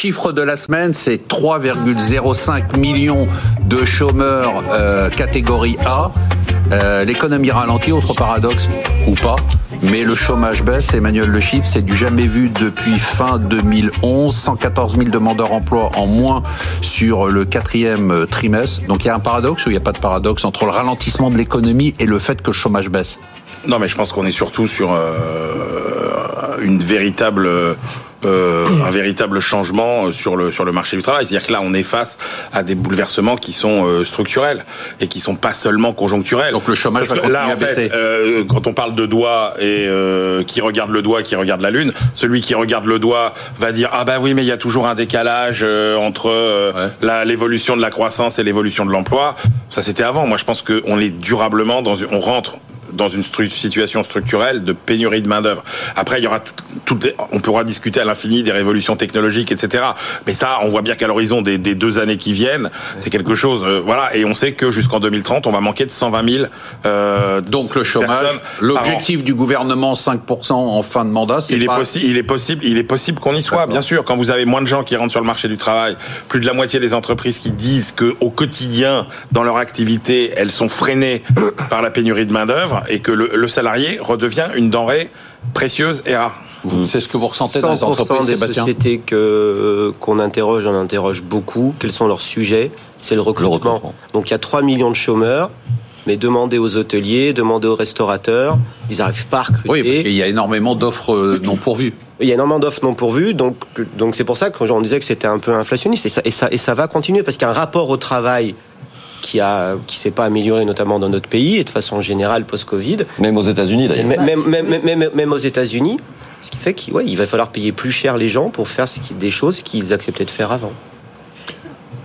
chiffre de la semaine, c'est 3,05 millions de chômeurs euh, catégorie A. Euh, L'économie ralentit, autre paradoxe ou pas, mais le chômage baisse. Emmanuel Le Chip, c'est du jamais vu depuis fin 2011. 114 000 demandeurs d'emploi en moins sur le quatrième trimestre. Donc il y a un paradoxe ou il n'y a pas de paradoxe entre le ralentissement de l'économie et le fait que le chômage baisse? Non, mais je pense qu'on est surtout sur euh, une véritable euh, un véritable changement sur le sur le marché du travail. C'est-à-dire que là, on est face à des bouleversements qui sont euh, structurels et qui sont pas seulement conjoncturels. Donc le chômage Parce va que là, en fait, euh, quand on parle de doigt et euh, qui regarde le doigt, qui regarde la lune, celui qui regarde le doigt va dire ah bah oui, mais il y a toujours un décalage euh, entre euh, Ouais. l'évolution de la croissance et l'évolution de l'emploi. Ça c'était avant. Moi, je pense qu'on est durablement dans une, on rentre dans une situation structurelle de pénurie de main d'œuvre. Après, il y aura tout, tout- on pourra discuter à l'infini des révolutions technologiques, etc. Mais ça, on voit bien qu'à l'horizon des, des deux années qui viennent, c'est quelque chose. euh, voilà, et on sait que jusqu'en 2030, on va manquer de 120 000. Euh, Donc le chômage, l'objectif du gouvernement 5% en fin de mandat, c'est Il est, possible, il est possible, il est possible qu'on y soit, bien sûr. Quand vous avez moins de gens qui rentrent sur le marché du travail, plus de la moitié des entreprises qui disent que au quotidien, dans leur activité, elles sont freinées par la pénurie de main d'œuvre et que le, le salarié redevient une denrée précieuse et rare. C'est ce que vous ressentez dans les 100% entreprises, des Sébastien sociétés que qu'on interroge, on interroge beaucoup. Quels sont leurs sujets? C'est le recrutement. recrutement. Donc il y a 3 millions de chômeurs, mais demandez aux hôteliers, demandez aux restaurateurs, ils n'arrivent pas à recruter. Oui, parce qu'il y a énormément d'offres euh, non pourvues. Il y a énormément d'offres non pourvues, donc donc c'est pour ça qu'on disait que c'était un peu inflationniste et ça et ça et ça va continuer parce qu'il y a un rapport au travail qui a qui s'est pas amélioré notamment dans notre pays et de façon générale post-Covid. Même aux États-Unis d'ailleurs. Même, même, même, même, même aux États-Unis, ce qui fait qu'il ouais, il va falloir payer plus cher les gens pour faire ce qui- des choses qu'ils acceptaient de faire avant.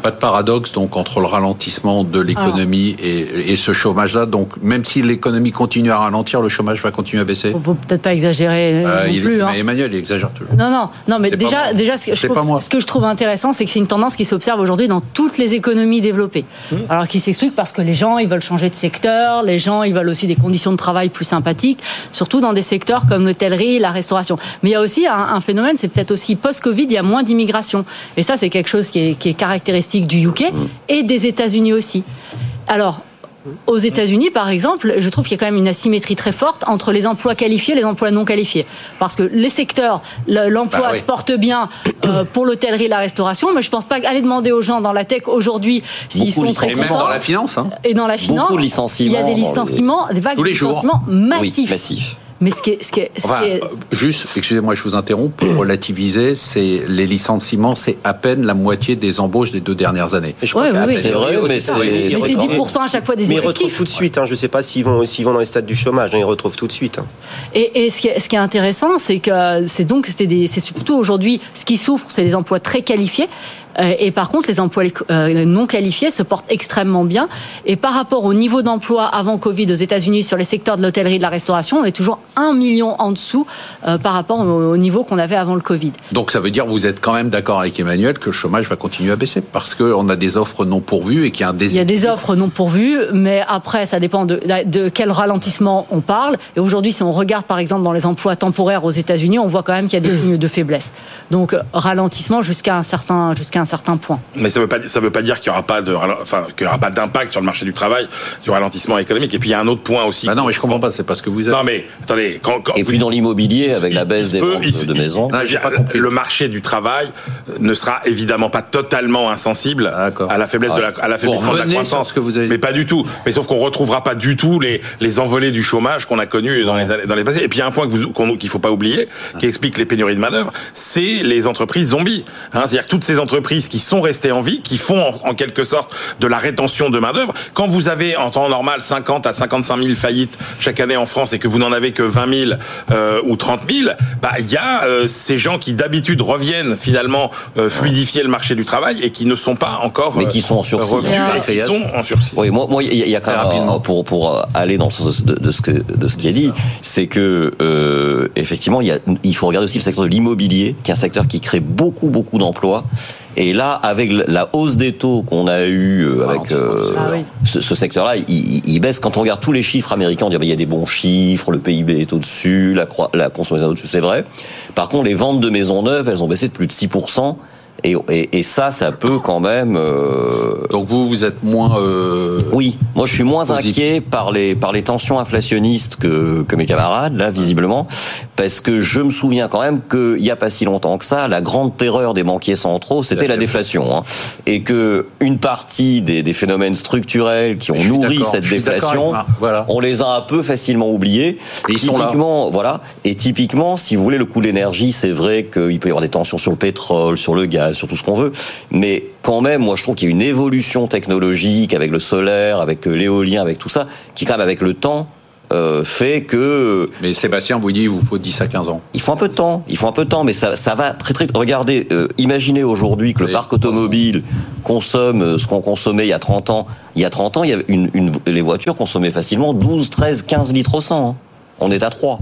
Pas de paradoxe donc entre le ralentissement de l'économie et, et ce chômage-là. Donc même si l'économie continue à ralentir, le chômage va continuer à baisser. Faut peut-être pas exagérer euh, Euh, non il, plus. hein. Emmanuel, il exagère toujours. Non, non, non, mais déjà, déjà, ce que, je trouve- pas moi. ce que je trouve intéressant, c'est que c'est une tendance qui s'observe aujourd'hui dans toutes les économies développées. Mmh. Alors, qui s'explique parce que les gens, ils veulent changer de secteur, les gens, ils veulent aussi des conditions de travail plus sympathiques, surtout dans des secteurs comme l'hôtellerie, la restauration. Mais il y a aussi un, un phénomène, c'est peut-être aussi post-Covid, il y a moins d'immigration. Et ça, c'est quelque chose qui est, qui est caractéristique du UK Mmh. et des États-Unis aussi. Alors, aux États-Unis, par exemple, je trouve qu'il y a quand même une asymétrie très forte entre les emplois qualifiés et les emplois non qualifiés. Parce que les secteurs, le- l'emploi Bah oui. se porte bien euh, pour l'hôtellerie et la restauration, mais je pense pas aller demander aux gens dans la tech aujourd'hui s'ils sont très Et même contents. dans la finance. Hein. Et dans la finance, Beaucoup de licenciements il y a des licenciements, des vagues de licenciements massifs. Oui, massif. Mais ce qui est, ce qui est, ce Enfin, qui est- juste, excusez-moi, je vous interromps, pour relativiser, c'est les licenciements, c'est à peine la moitié des embauches des deux dernières années. Et je Ouais, crois oui, qu'à oui. C'est vrai, mais c'est. mais c'est retrouvent- 10% à chaque fois des Mais ils retrouvent tout de suite. Hein, je sais pas s'ils vont s'ils vont dans les stades du chômage. hein, ils retrouvent tout de suite. hein. Et, et ce, qui est, ce qui est intéressant, c'est que c'est donc c'était des- c'est surtout aujourd'hui ce qui souffre, c'est les emplois très qualifiés. Euh, et par contre, les emplois euh, non qualifiés se portent extrêmement bien. Et par rapport au niveau d'emploi avant Covid aux États-Unis sur les secteurs de l'hôtellerie et de la restauration, on est toujours un million en dessous euh, par rapport au, au niveau qu'on avait avant le Covid. Donc ça veut dire que vous êtes quand même d'accord avec Emmanuel que le chômage va continuer à baisser parce qu'on a des offres non pourvues et qu'il y a un Il y a des offres non pourvues, mais après, ça dépend de, de quel ralentissement on parle. Et aujourd'hui, si on regarde par exemple dans les emplois temporaires aux États-Unis, on voit quand même qu'il y a des signes de faiblesse. Donc ralentissement jusqu'à un certain jusqu'à un certain point. Mais ça veut pas ça veut pas dire qu'il y aura pas de enfin qu'il y aura pas d'impact sur le marché du travail, du ralentissement économique. Et puis il y a un autre point aussi. Bah non, mais je comprends pas, c'est parce que vous êtes. Non mais attendez, quand, quand Et vous- puis dans l'immobilier, avec la baisse des peut- ventes il- de maisons. Ah, le marché du travail ne sera évidemment pas totalement insensible D'accord. à la faiblesse de la, à la faiblesse de la croissance. ce que vous avez Mais pas du tout. Mais sauf qu'on retrouvera pas du tout les, les envolées du chômage qu'on a connues dans les années- dans les passés. Et puis il y a un point que vous- qu'on- qu'il faut pas oublier, qui explique les pénuries de main d'œuvre, c'est les entreprises zombies. Hein, C'est-à-dire toutes ces entreprises qui sont restées en vie, qui font en, en quelque sorte de la rétention de main d'œuvre. Quand vous avez en temps normal 50 à 55 000 faillites chaque année en France et que vous n'en avez que 20 000 euh, ou 30 000, bah il y a euh, ces gens qui d'habitude reviennent finalement euh, fluidifier le marché du travail et qui ne sont pas encore Mais qui sont en sursis. revenus et qui sont en sursis. Oui, moi, moi, il y, a- il y a quand même euh, pour pour aller dans le sens de, de ce que de ce qui est dit, c'est que euh, effectivement, il y a, il faut regarder aussi le secteur de l'immobilier, qui est un secteur qui crée beaucoup beaucoup d'emplois. Et là, avec la hausse des taux qu'on a eu euh, avec euh, Ah oui. ce, ce secteur-là, il, il- il baisse. Quand on regarde tous les chiffres américains, on dit ah ben, il y a des bons chiffres, le PIB est au-dessus, la, la consommation est au-dessus, c'est vrai. Par contre, les ventes de maisons neuves, elles ont baissé de plus de 6% Et, et, et ça, ça peut quand même. Euh... Donc vous, vous êtes moins. Euh... Oui, moi je suis moins inquiet par les par les tensions inflationnistes que que mes camarades là, visiblement, parce que je me souviens quand même qu'il y a pas si longtemps que ça, la grande terreur des banquiers centraux, c'était la déflation, hein, et que une partie des, des phénomènes structurels qui ont nourri cette déflation, voilà. on les a un peu facilement oubliés. Et ils sont là. Voilà. Et typiquement, si vous voulez, le coût de l'énergie, c'est vrai qu'il peut y avoir des tensions sur le pétrole, sur le gaz sur tout ce qu'on veut. Mais quand même, moi, je trouve qu'il y a une évolution technologique avec le solaire, avec l'éolien, avec tout ça, qui, quand même, avec le temps, euh, fait que. Mais Sébastien vous dit il vous faut 10 à 15 ans. Il faut un peu de temps, il faut un peu de temps, mais ça, ça va très très. Regardez, euh, imaginez aujourd'hui que le parc automobile consomme euh, ce qu'on consommait il y a 30 ans. Il y a 30 ans, il y avait une, une, les voitures consommaient facilement 12, 13, 15 litres au 100. Hein. On est à 3.